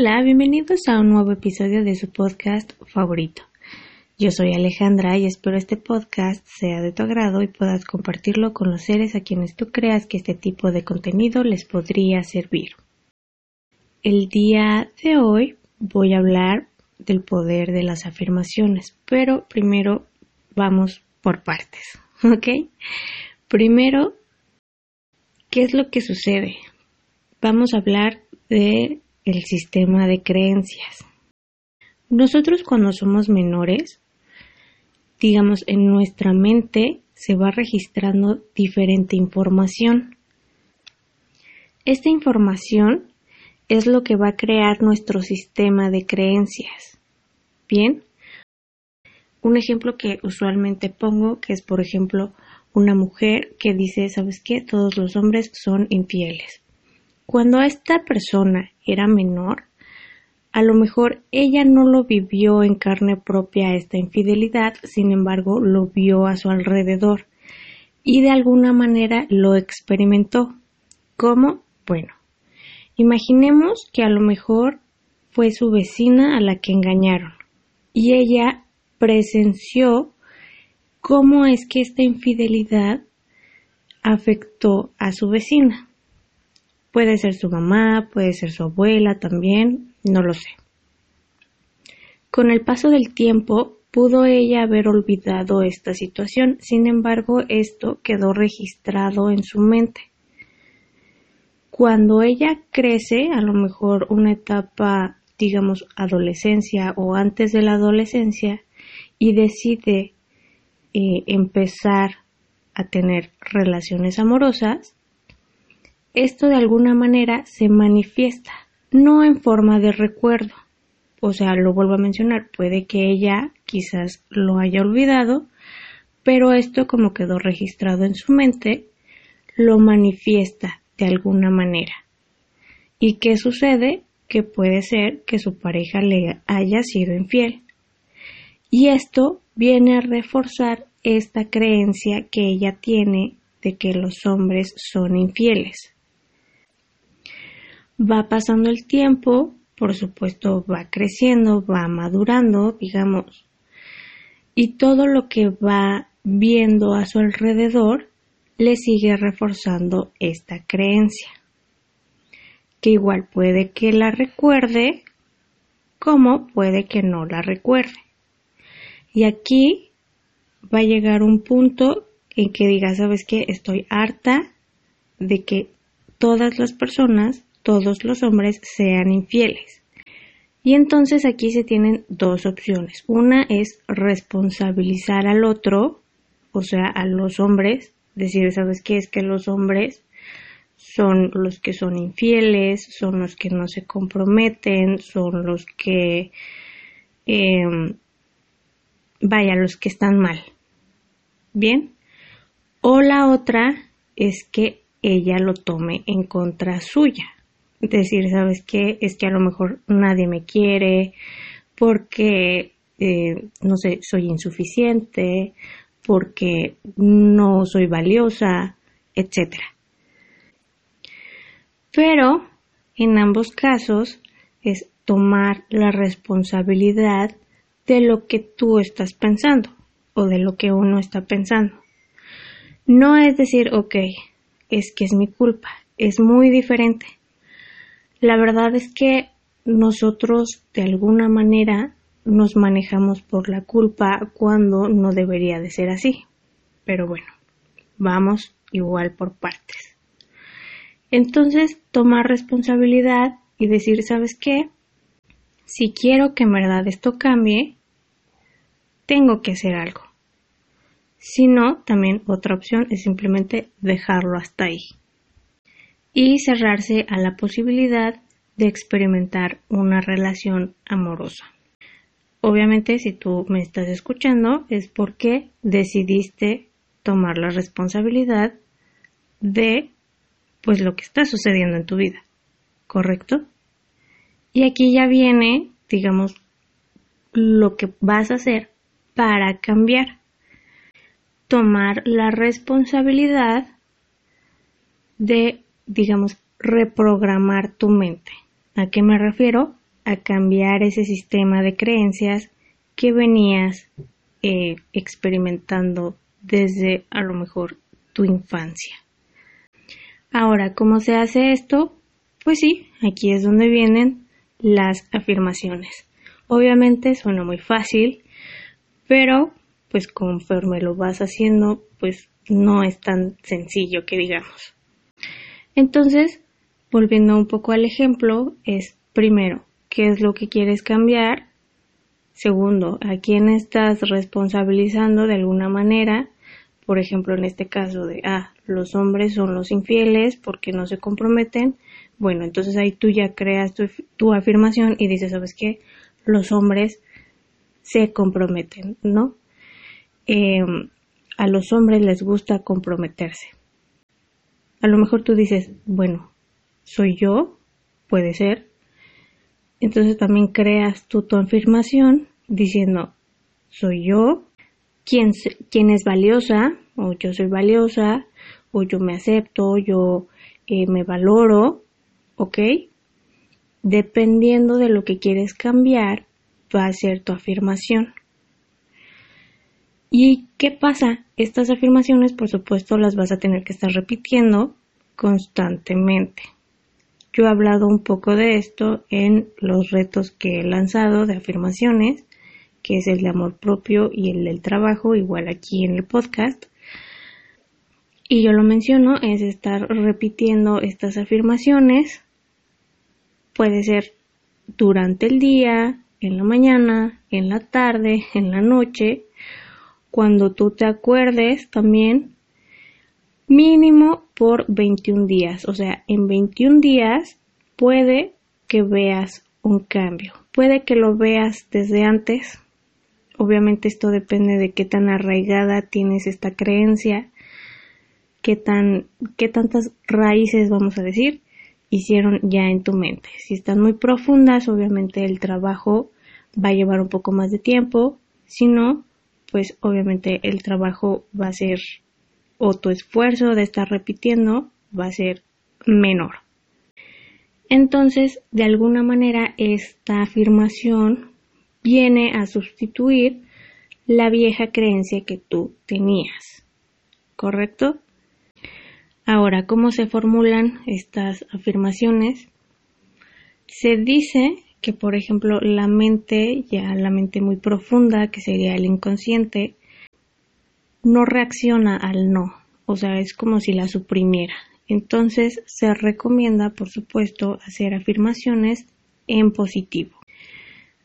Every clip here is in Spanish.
Hola, bienvenidos a un nuevo episodio de su podcast favorito. Yo soy Alejandra y espero este podcast sea de tu agrado y puedas compartirlo con los seres a quienes tú creas que este tipo de contenido les podría servir. El día de hoy voy a hablar del poder de las afirmaciones, pero primero vamos por partes, ¿ok? Primero, ¿qué es lo que sucede? Vamos a hablar de el sistema de creencias. Nosotros cuando somos menores, digamos, en nuestra mente se va registrando diferente información. Esta información es lo que va a crear nuestro sistema de creencias. Bien, un ejemplo que usualmente pongo, que es por ejemplo una mujer que dice, ¿sabes qué? Todos los hombres son infieles. Cuando esta persona era menor, a lo mejor ella no lo vivió en carne propia esta infidelidad, sin embargo lo vio a su alrededor y de alguna manera lo experimentó. ¿Cómo? Bueno, imaginemos que a lo mejor fue su vecina a la que engañaron y ella presenció cómo es que esta infidelidad afectó a su vecina. Puede ser su mamá, puede ser su abuela también, no lo sé. Con el paso del tiempo pudo ella haber olvidado esta situación, sin embargo esto quedó registrado en su mente. Cuando ella crece, a lo mejor una etapa, digamos, adolescencia o antes de la adolescencia, y decide eh, empezar a tener relaciones amorosas, esto de alguna manera se manifiesta, no en forma de recuerdo. O sea, lo vuelvo a mencionar, puede que ella quizás lo haya olvidado, pero esto como quedó registrado en su mente, lo manifiesta de alguna manera. ¿Y qué sucede? Que puede ser que su pareja le haya sido infiel. Y esto viene a reforzar esta creencia que ella tiene de que los hombres son infieles. Va pasando el tiempo, por supuesto va creciendo, va madurando, digamos, y todo lo que va viendo a su alrededor le sigue reforzando esta creencia, que igual puede que la recuerde como puede que no la recuerde. Y aquí va a llegar un punto en que diga, sabes que estoy harta de que todas las personas todos los hombres sean infieles. Y entonces aquí se tienen dos opciones. Una es responsabilizar al otro, o sea, a los hombres, decir, ¿sabes qué? Es que los hombres son los que son infieles, son los que no se comprometen, son los que, em, vaya, los que están mal. Bien. O la otra es que ella lo tome en contra suya decir, ¿sabes qué? Es que a lo mejor nadie me quiere porque, eh, no sé, soy insuficiente, porque no soy valiosa, etc. Pero, en ambos casos, es tomar la responsabilidad de lo que tú estás pensando o de lo que uno está pensando. No es decir, ok, es que es mi culpa, es muy diferente. La verdad es que nosotros de alguna manera nos manejamos por la culpa cuando no debería de ser así. Pero bueno, vamos igual por partes. Entonces, tomar responsabilidad y decir, ¿sabes qué? Si quiero que en verdad esto cambie, tengo que hacer algo. Si no, también otra opción es simplemente dejarlo hasta ahí y cerrarse a la posibilidad de experimentar una relación amorosa. Obviamente, si tú me estás escuchando, es porque decidiste tomar la responsabilidad de pues lo que está sucediendo en tu vida, ¿correcto? Y aquí ya viene, digamos, lo que vas a hacer para cambiar. Tomar la responsabilidad de digamos, reprogramar tu mente. ¿A qué me refiero? a cambiar ese sistema de creencias que venías eh, experimentando desde a lo mejor tu infancia. Ahora, ¿cómo se hace esto? Pues sí, aquí es donde vienen las afirmaciones. Obviamente suena muy fácil, pero pues conforme lo vas haciendo, pues no es tan sencillo que digamos. Entonces, volviendo un poco al ejemplo, es primero, ¿qué es lo que quieres cambiar? Segundo, ¿a quién estás responsabilizando de alguna manera? Por ejemplo, en este caso de, ah, los hombres son los infieles porque no se comprometen. Bueno, entonces ahí tú ya creas tu, afirmación y dices, ¿sabes qué? Los hombres se comprometen, ¿no? Em, a los hombres les gusta comprometerse. A lo mejor tú dices, bueno, soy yo, puede ser. Entonces también creas tu, afirmación diciendo, soy yo, quien, quien es valiosa, o yo soy valiosa, o yo me acepto, yo eh, me valoro, ¿ok? Dependiendo de lo que quieres cambiar, va a ser tu afirmación. ¿Y qué pasa? Estas afirmaciones, por supuesto, las vas a tener que estar repitiendo constantemente. Yo he hablado un poco de esto en los retos que he lanzado de afirmaciones, que es el de amor propio y el del trabajo, igual aquí en el podcast. Y yo lo menciono, es estar repitiendo estas afirmaciones. Puede ser durante el día, en la mañana, en la tarde, en la noche, cuando tú te acuerdes también, mínimo por 21 días. O sea, en 21 días puede que veas un cambio. Puede que lo veas desde antes. Obviamente esto depende de qué tan arraigada tienes esta creencia qué tan, qué tantas raíces, vamos a decir, hicieron ya en tu mente. Si están muy profundas, obviamente el trabajo va a llevar un poco más de tiempo. Si no, pues obviamente el trabajo va a ser, o tu esfuerzo de estar repitiendo va a ser menor. Entonces, de alguna manera, esta afirmación viene a sustituir la vieja creencia que tú tenías. ¿Correcto? Ahora, ¿cómo se formulan estas afirmaciones? Se dice que, por ejemplo, la mente, ya la mente muy profunda, que sería el inconsciente, no reacciona al no, o sea, es como si la suprimiera. Entonces, se recomienda, por supuesto, hacer afirmaciones en positivo.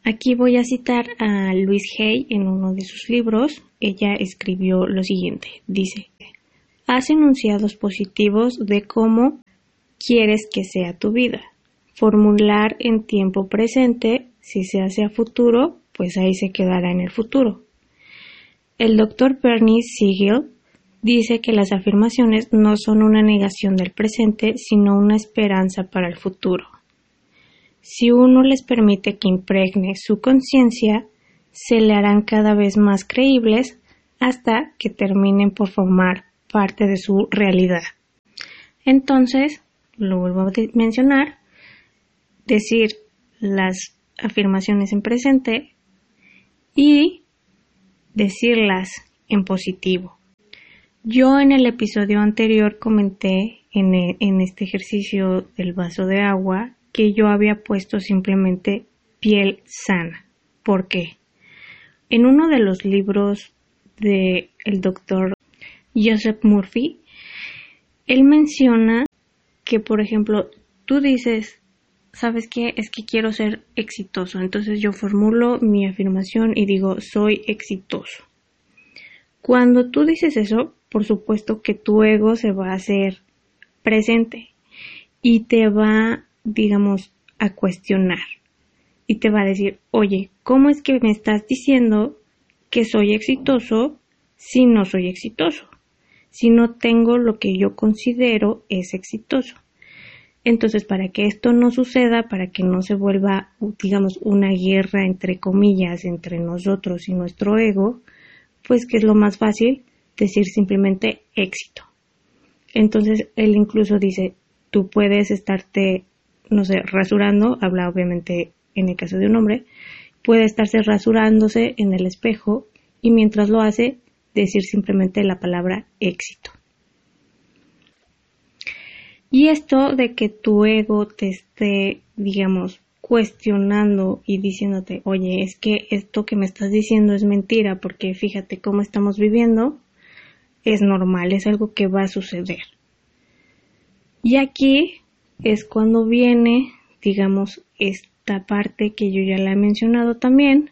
Aquí voy a citar a Louise Hay en uno de sus libros. Ella escribió lo siguiente. Dice, Haz enunciados positivos de cómo quieres que sea tu vida. Formular en tiempo presente, si se hace a futuro, pues ahí se quedará en el futuro. El doctor Bernie Siegel dice que las afirmaciones no son una negación del presente, sino una esperanza para el futuro. Si uno les permite que impregne su conciencia, se le harán cada vez más creíbles hasta que terminen por formar parte de su realidad. Entonces, lo vuelvo a mencionar, decir las afirmaciones en presente y decirlas en positivo. Yo en el episodio anterior comenté en, e, en, este ejercicio del vaso de agua que yo había puesto simplemente piel sana. ¿Por qué? En uno de los libros del el doctor Joseph Murphy, él menciona que, por ejemplo, tú dices, ¿sabes qué? Es que quiero ser exitoso. Entonces yo formulo mi afirmación y digo, soy exitoso. Cuando tú dices eso, por supuesto que tu ego se va a hacer presente y te va, digamos, a cuestionar y te va a decir, oye, ¿cómo es que me estás diciendo que soy exitoso si no soy exitoso? si no tengo lo que yo considero es exitoso. Entonces, para que esto no suceda, para que no se vuelva, digamos, una guerra entre comillas entre nosotros y nuestro ego, pues que es lo más fácil decir simplemente éxito. Entonces, él incluso dice, tú puedes estarte, no sé, rasurando, habla obviamente en el caso de un hombre, puede estarse rasurándose en el espejo y mientras lo hace decir simplemente la palabra éxito. Y esto de que tu ego te esté, digamos, cuestionando y diciéndote, oye, es que esto que me estás diciendo es mentira porque fíjate cómo estamos viviendo, es normal, es algo que va a suceder. Y aquí es cuando viene, digamos, esta parte que yo ya la he mencionado también,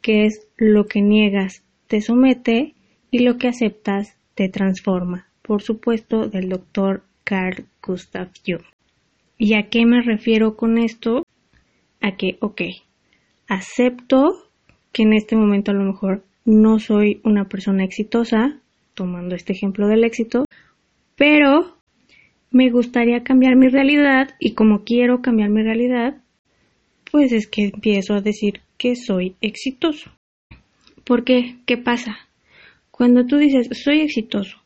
que es lo que niegas te somete y lo que aceptas te transforma. Por supuesto, del doctor Carl Gustav Jung. ¿Y a qué me refiero con esto? A que, ok, acepto que en este momento a lo mejor no soy una persona exitosa, tomando este ejemplo del éxito, pero me gustaría cambiar mi realidad y como quiero cambiar mi realidad, pues es que empiezo a decir que soy exitoso. ¿Por qué? ¿Qué pasa? Cuando tú dices soy exitoso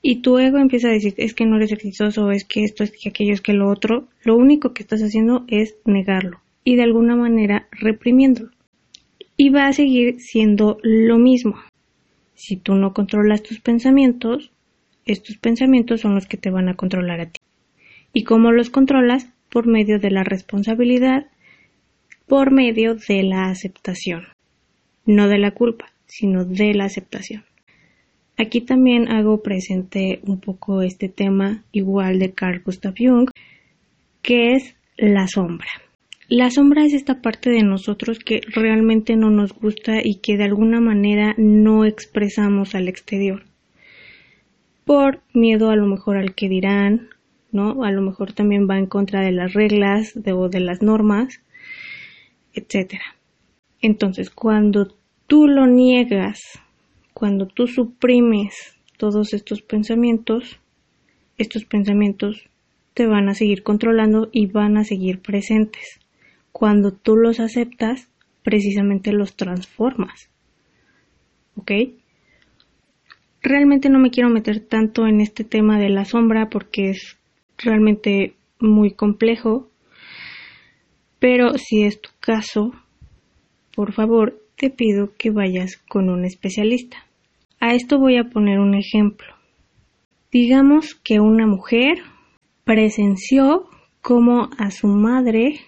y tu ego empieza a decir es que no eres exitoso, es que esto, es que aquello, es que lo otro, lo único que estás haciendo es negarlo y de alguna manera reprimiéndolo. Y va a seguir siendo lo mismo. Si tú no controlas tus pensamientos, estos pensamientos son los que te van a controlar a ti. ¿Y cómo los controlas? Por medio de la responsabilidad, por medio de la aceptación. No de la culpa, sino de la aceptación. Aquí también hago presente un poco este tema igual de Carl Gustav Jung, que es la sombra. La sombra es esta parte de nosotros que realmente no nos gusta y que de alguna manera no expresamos al exterior por miedo a lo mejor al que dirán, ¿no? A lo mejor también va en contra de las reglas de, o de las normas, etcétera. Entonces, cuando tú lo niegas, cuando tú suprimes todos estos pensamientos, estos pensamientos te van a seguir controlando y van a seguir presentes. Cuando tú los aceptas, precisamente los transformas. ¿Ok? Realmente no me quiero meter tanto en este tema de la sombra porque es realmente muy complejo. Pero si es tu caso, por favor, te pido que vayas con un especialista. A esto voy a poner un ejemplo. Digamos que una mujer presenció cómo a su madre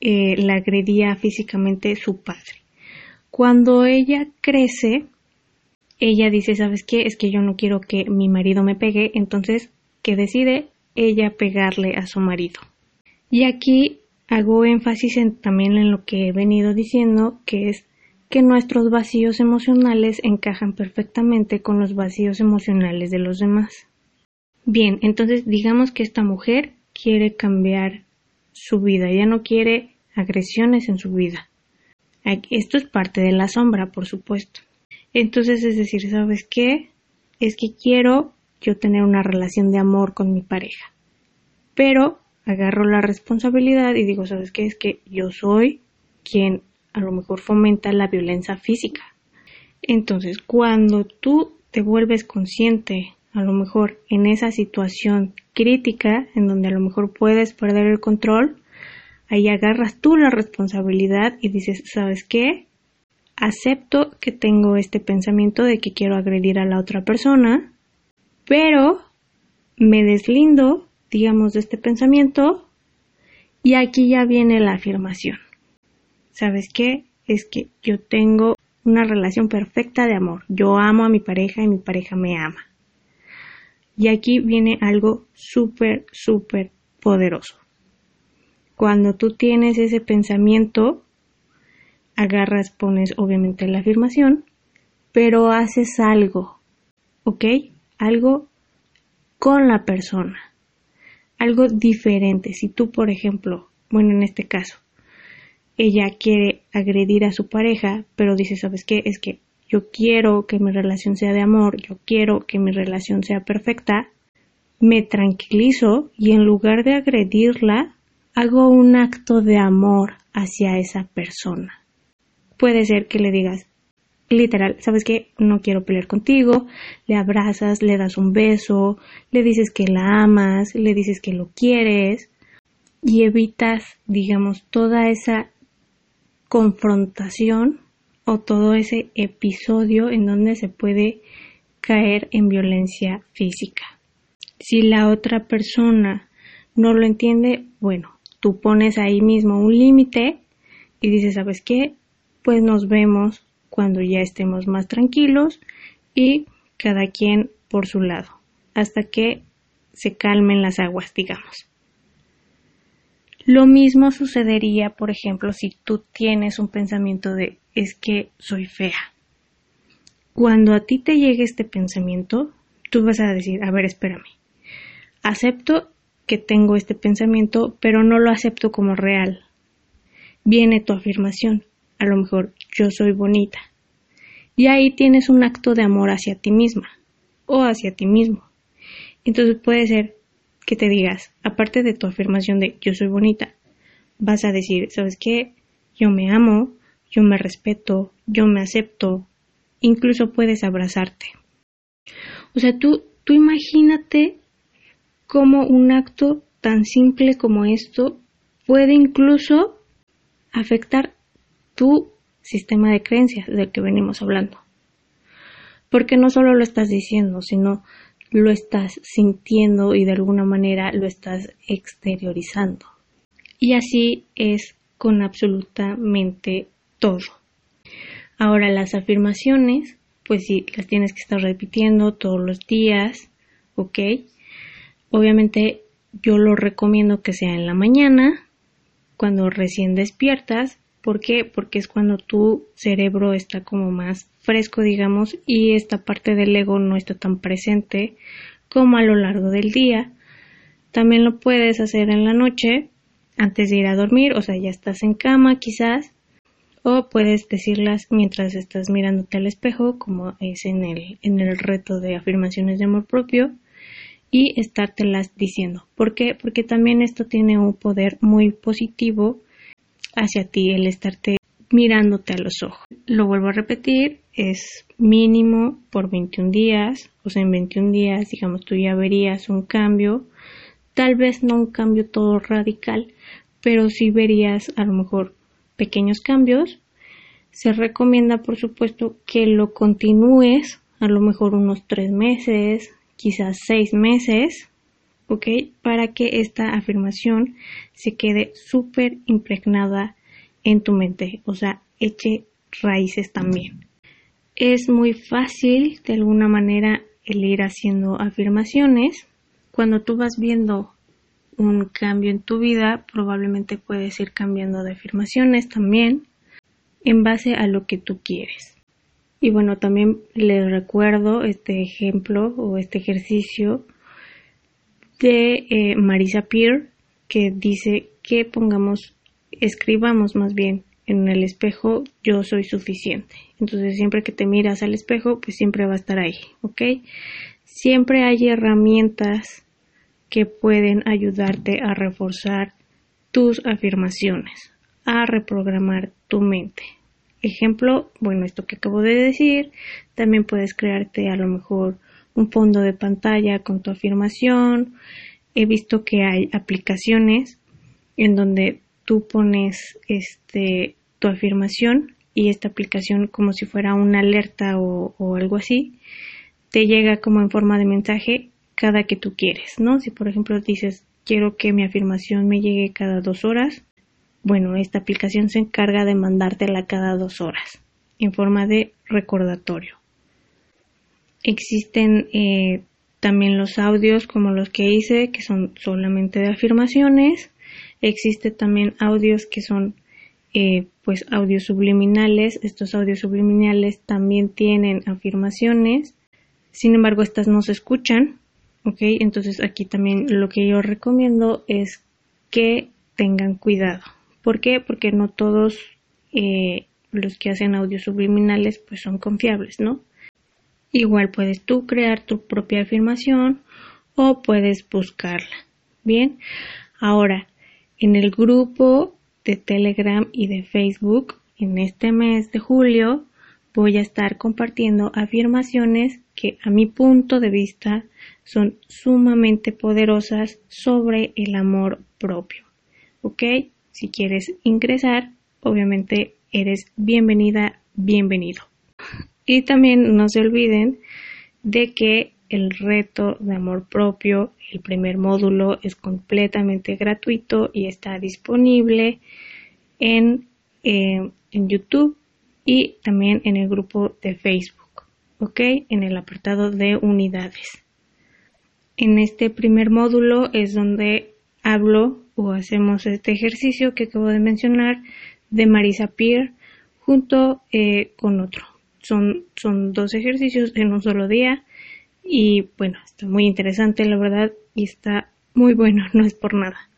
eh, la agredía físicamente su padre. Cuando ella crece, ella dice, ¿sabes qué? Es que yo no quiero que mi marido me pegue, entonces, ¿qué decide? Ella pegarle a su marido. Y aquí hago énfasis también en lo que he venido diciendo, que es que nuestros vacíos emocionales encajan perfectamente con los vacíos emocionales de los demás. Bien, entonces digamos que esta mujer quiere cambiar su vida, ella no quiere agresiones en su vida. Esto es parte de la sombra, por supuesto. Entonces es decir, ¿sabes qué? Es que quiero yo tener una relación de amor con mi pareja. Pero agarro la responsabilidad y digo, ¿sabes qué? Es que yo soy quien a lo mejor fomenta la violencia física. Entonces, cuando tú te vuelves consciente, a lo mejor en esa situación crítica, en donde a lo mejor puedes perder el control, ahí agarras tú la responsabilidad y dices, ¿sabes qué? acepto que tengo este pensamiento de que quiero agredir a la otra persona, pero me deslindo, digamos, de este pensamiento y aquí ya viene la afirmación. ¿Sabes qué? Es que yo tengo una relación perfecta de amor. Yo amo a mi pareja y mi pareja me ama. Y aquí viene algo súper, súper poderoso. Cuando tú tienes ese pensamiento, agarras, pones obviamente la afirmación, pero haces algo, ¿ok? Algo con la persona, algo diferente. Si tú, por ejemplo, bueno, en este caso, ella quiere agredir a su pareja, pero dice, ¿sabes qué? Es que yo quiero que mi relación sea de amor, yo quiero que mi relación sea perfecta, me tranquilizo y en lugar de agredirla, hago un acto de amor hacia esa persona puede ser que le digas, literal, ¿sabes qué? No quiero pelear contigo, le abrazas, le das un beso, le dices que la amas, le dices que lo quieres y evitas, digamos, toda esa confrontación o todo ese episodio en donde se puede caer en violencia física. Si la otra persona no lo entiende, bueno, tú pones ahí mismo un límite y dices, ¿sabes qué? Pues nos vemos cuando ya estemos más tranquilos y cada quien por su lado, hasta que se calmen las aguas, digamos. Lo mismo sucedería, por ejemplo, si tú tienes un pensamiento de es que soy fea. Cuando a ti te llegue este pensamiento, tú vas a decir, a ver, espérame. Acepto que tengo este pensamiento, pero no lo acepto como real. Viene tu afirmación. A lo mejor yo soy bonita. Y ahí tienes un acto de amor hacia ti misma o hacia ti mismo. Entonces puede ser que te digas, aparte de tu afirmación de yo soy bonita, vas a decir, ¿sabes qué? Yo me amo, yo me respeto, yo me acepto, incluso puedes abrazarte. O sea, tú, tú imagínate cómo un acto tan simple como esto puede incluso afectar tu sistema de creencias del que venimos hablando. Porque no solo lo estás diciendo, sino lo estás sintiendo y de alguna manera lo estás exteriorizando. Y así es con absolutamente todo. Ahora las afirmaciones, pues sí, las tienes que estar repitiendo todos los días, ¿ok? Obviamente yo lo recomiendo que sea en la mañana, cuando recién despiertas, ¿por qué? Porque es cuando tu cerebro está como más fresco, digamos, y esta parte del ego no está tan presente como a lo largo del día. También lo puedes hacer en la noche, antes de ir a dormir, o sea, ya estás en cama quizás, o puedes decirlas mientras estás mirándote al espejo, como es en el, en el reto de afirmaciones de amor propio, y estártelas diciendo. ¿Por qué? Porque también esto tiene un poder muy positivo hacia ti, el estarte mirándote a los ojos. Lo vuelvo a repetir, es mínimo por 21 días, o sea, en 21 días, digamos, tú ya verías un cambio, tal vez no un cambio todo radical, pero sí verías a lo mejor pequeños cambios. Se recomienda, por supuesto, que lo continúes a lo mejor unos tres meses, quizás seis meses, ¿ok? Para que esta afirmación se quede súper impregnada en tu mente, o sea, eche raíces también. Es muy fácil de alguna manera el ir haciendo afirmaciones. Cuando tú vas viendo un cambio en tu vida, probablemente puedes ir cambiando de afirmaciones también en base a lo que tú quieres. Y bueno, también les recuerdo este ejemplo o este ejercicio de eh, Marisa Peer que dice que pongamos escribamos más bien en el espejo yo soy suficiente. Entonces siempre que te miras al espejo, pues siempre va a estar ahí, ¿ok? Siempre hay herramientas que pueden ayudarte a reforzar tus afirmaciones, a reprogramar tu mente. Ejemplo, bueno, esto que acabo de decir, también puedes crearte a lo mejor un fondo de pantalla con tu afirmación. He visto que hay aplicaciones en donde tú pones este tu afirmación y esta aplicación como si fuera una alerta o, algo así te llega como en forma de mensaje cada que tú quieres, ¿no? Si por ejemplo dices quiero que mi afirmación me llegue cada dos horas, bueno, esta aplicación se encarga de mandártela cada dos horas en forma de recordatorio. Existen eh, también los audios como los que hice que son solamente de afirmaciones Existe también audios que son eh, pues audios subliminales. Estos audios subliminales también tienen afirmaciones. Sin embargo, estas no se escuchan. ¿Ok? Entonces aquí también lo que yo recomiendo es que tengan cuidado. ¿Por qué? Porque no todos eh, los que hacen audios subliminales pues son confiables, ¿no? Igual puedes tú crear tu propia afirmación o puedes buscarla. Bien, ahora en el grupo de Telegram y de Facebook en este mes de julio voy a estar compartiendo afirmaciones que a mi punto de vista son sumamente poderosas sobre el amor propio. ¿Ok? Si quieres ingresar, obviamente eres bienvenida, bienvenido. Y también no se olviden de que el reto de amor propio, el primer módulo, es completamente gratuito y está disponible en, eh, en YouTube y también en el grupo de Facebook, ¿ok? En el apartado de unidades. En este primer módulo es donde hablo o hacemos este ejercicio que acabo de mencionar de Marisa Peer junto eh, con otro. Son, son dos ejercicios en un solo día y bueno, está muy interesante la verdad y está muy bueno, no es por nada.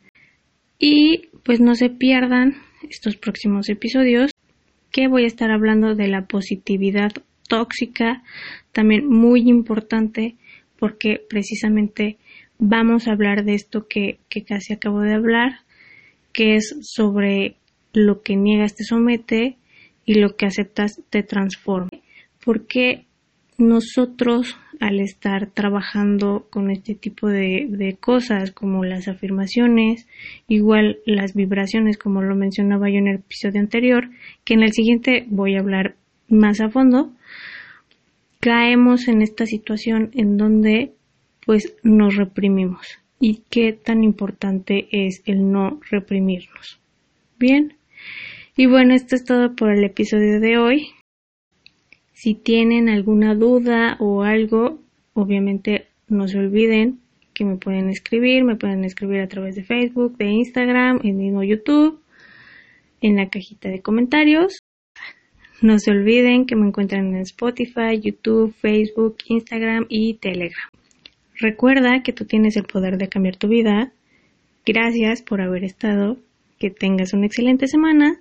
Y pues no se pierdan estos próximos episodios que voy a estar hablando de la positividad tóxica, también muy importante porque precisamente vamos a hablar de esto que, que casi acabo de hablar, que es sobre lo que niegas te somete y lo que aceptas te transforma. Porque nosotros al estar trabajando con este tipo de, cosas como las afirmaciones, igual las vibraciones como lo mencionaba yo en el episodio anterior, que en el siguiente voy a hablar más a fondo, caemos en esta situación en donde pues nos reprimimos. ¿Y qué tan importante es el no reprimirnos? Bien. Y bueno, esto es todo por el episodio de hoy. Si tienen alguna duda o algo, obviamente no se olviden que me pueden escribir, me pueden escribir a través de Facebook, de Instagram, en mismo YouTube, en la cajita de comentarios. No se olviden que me encuentran en Spotify, YouTube, Facebook, Instagram y Telegram. Recuerda que tú tienes el poder de cambiar tu vida. Gracias por haber estado. Que tengas una excelente semana